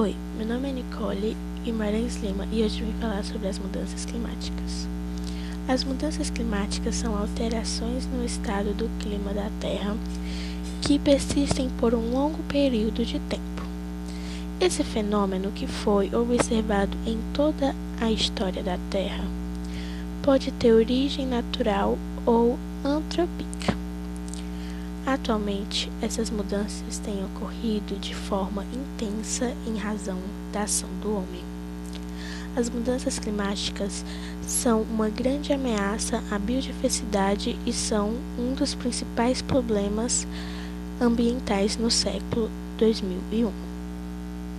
Oi, meu nome é Nicole Guimarães Lima e hoje vim falar sobre as mudanças climáticas. As mudanças climáticas são alterações no estado do clima da Terra que persistem por um longo período de tempo. Esse fenômeno, que foi observado em toda a história da Terra, pode ter origem natural ou antrópica. Atualmente, essas mudanças têm ocorrido de forma intensa em razão da ação do homem. As mudanças climáticas são uma grande ameaça à biodiversidade e são um dos principais problemas ambientais no século 2001.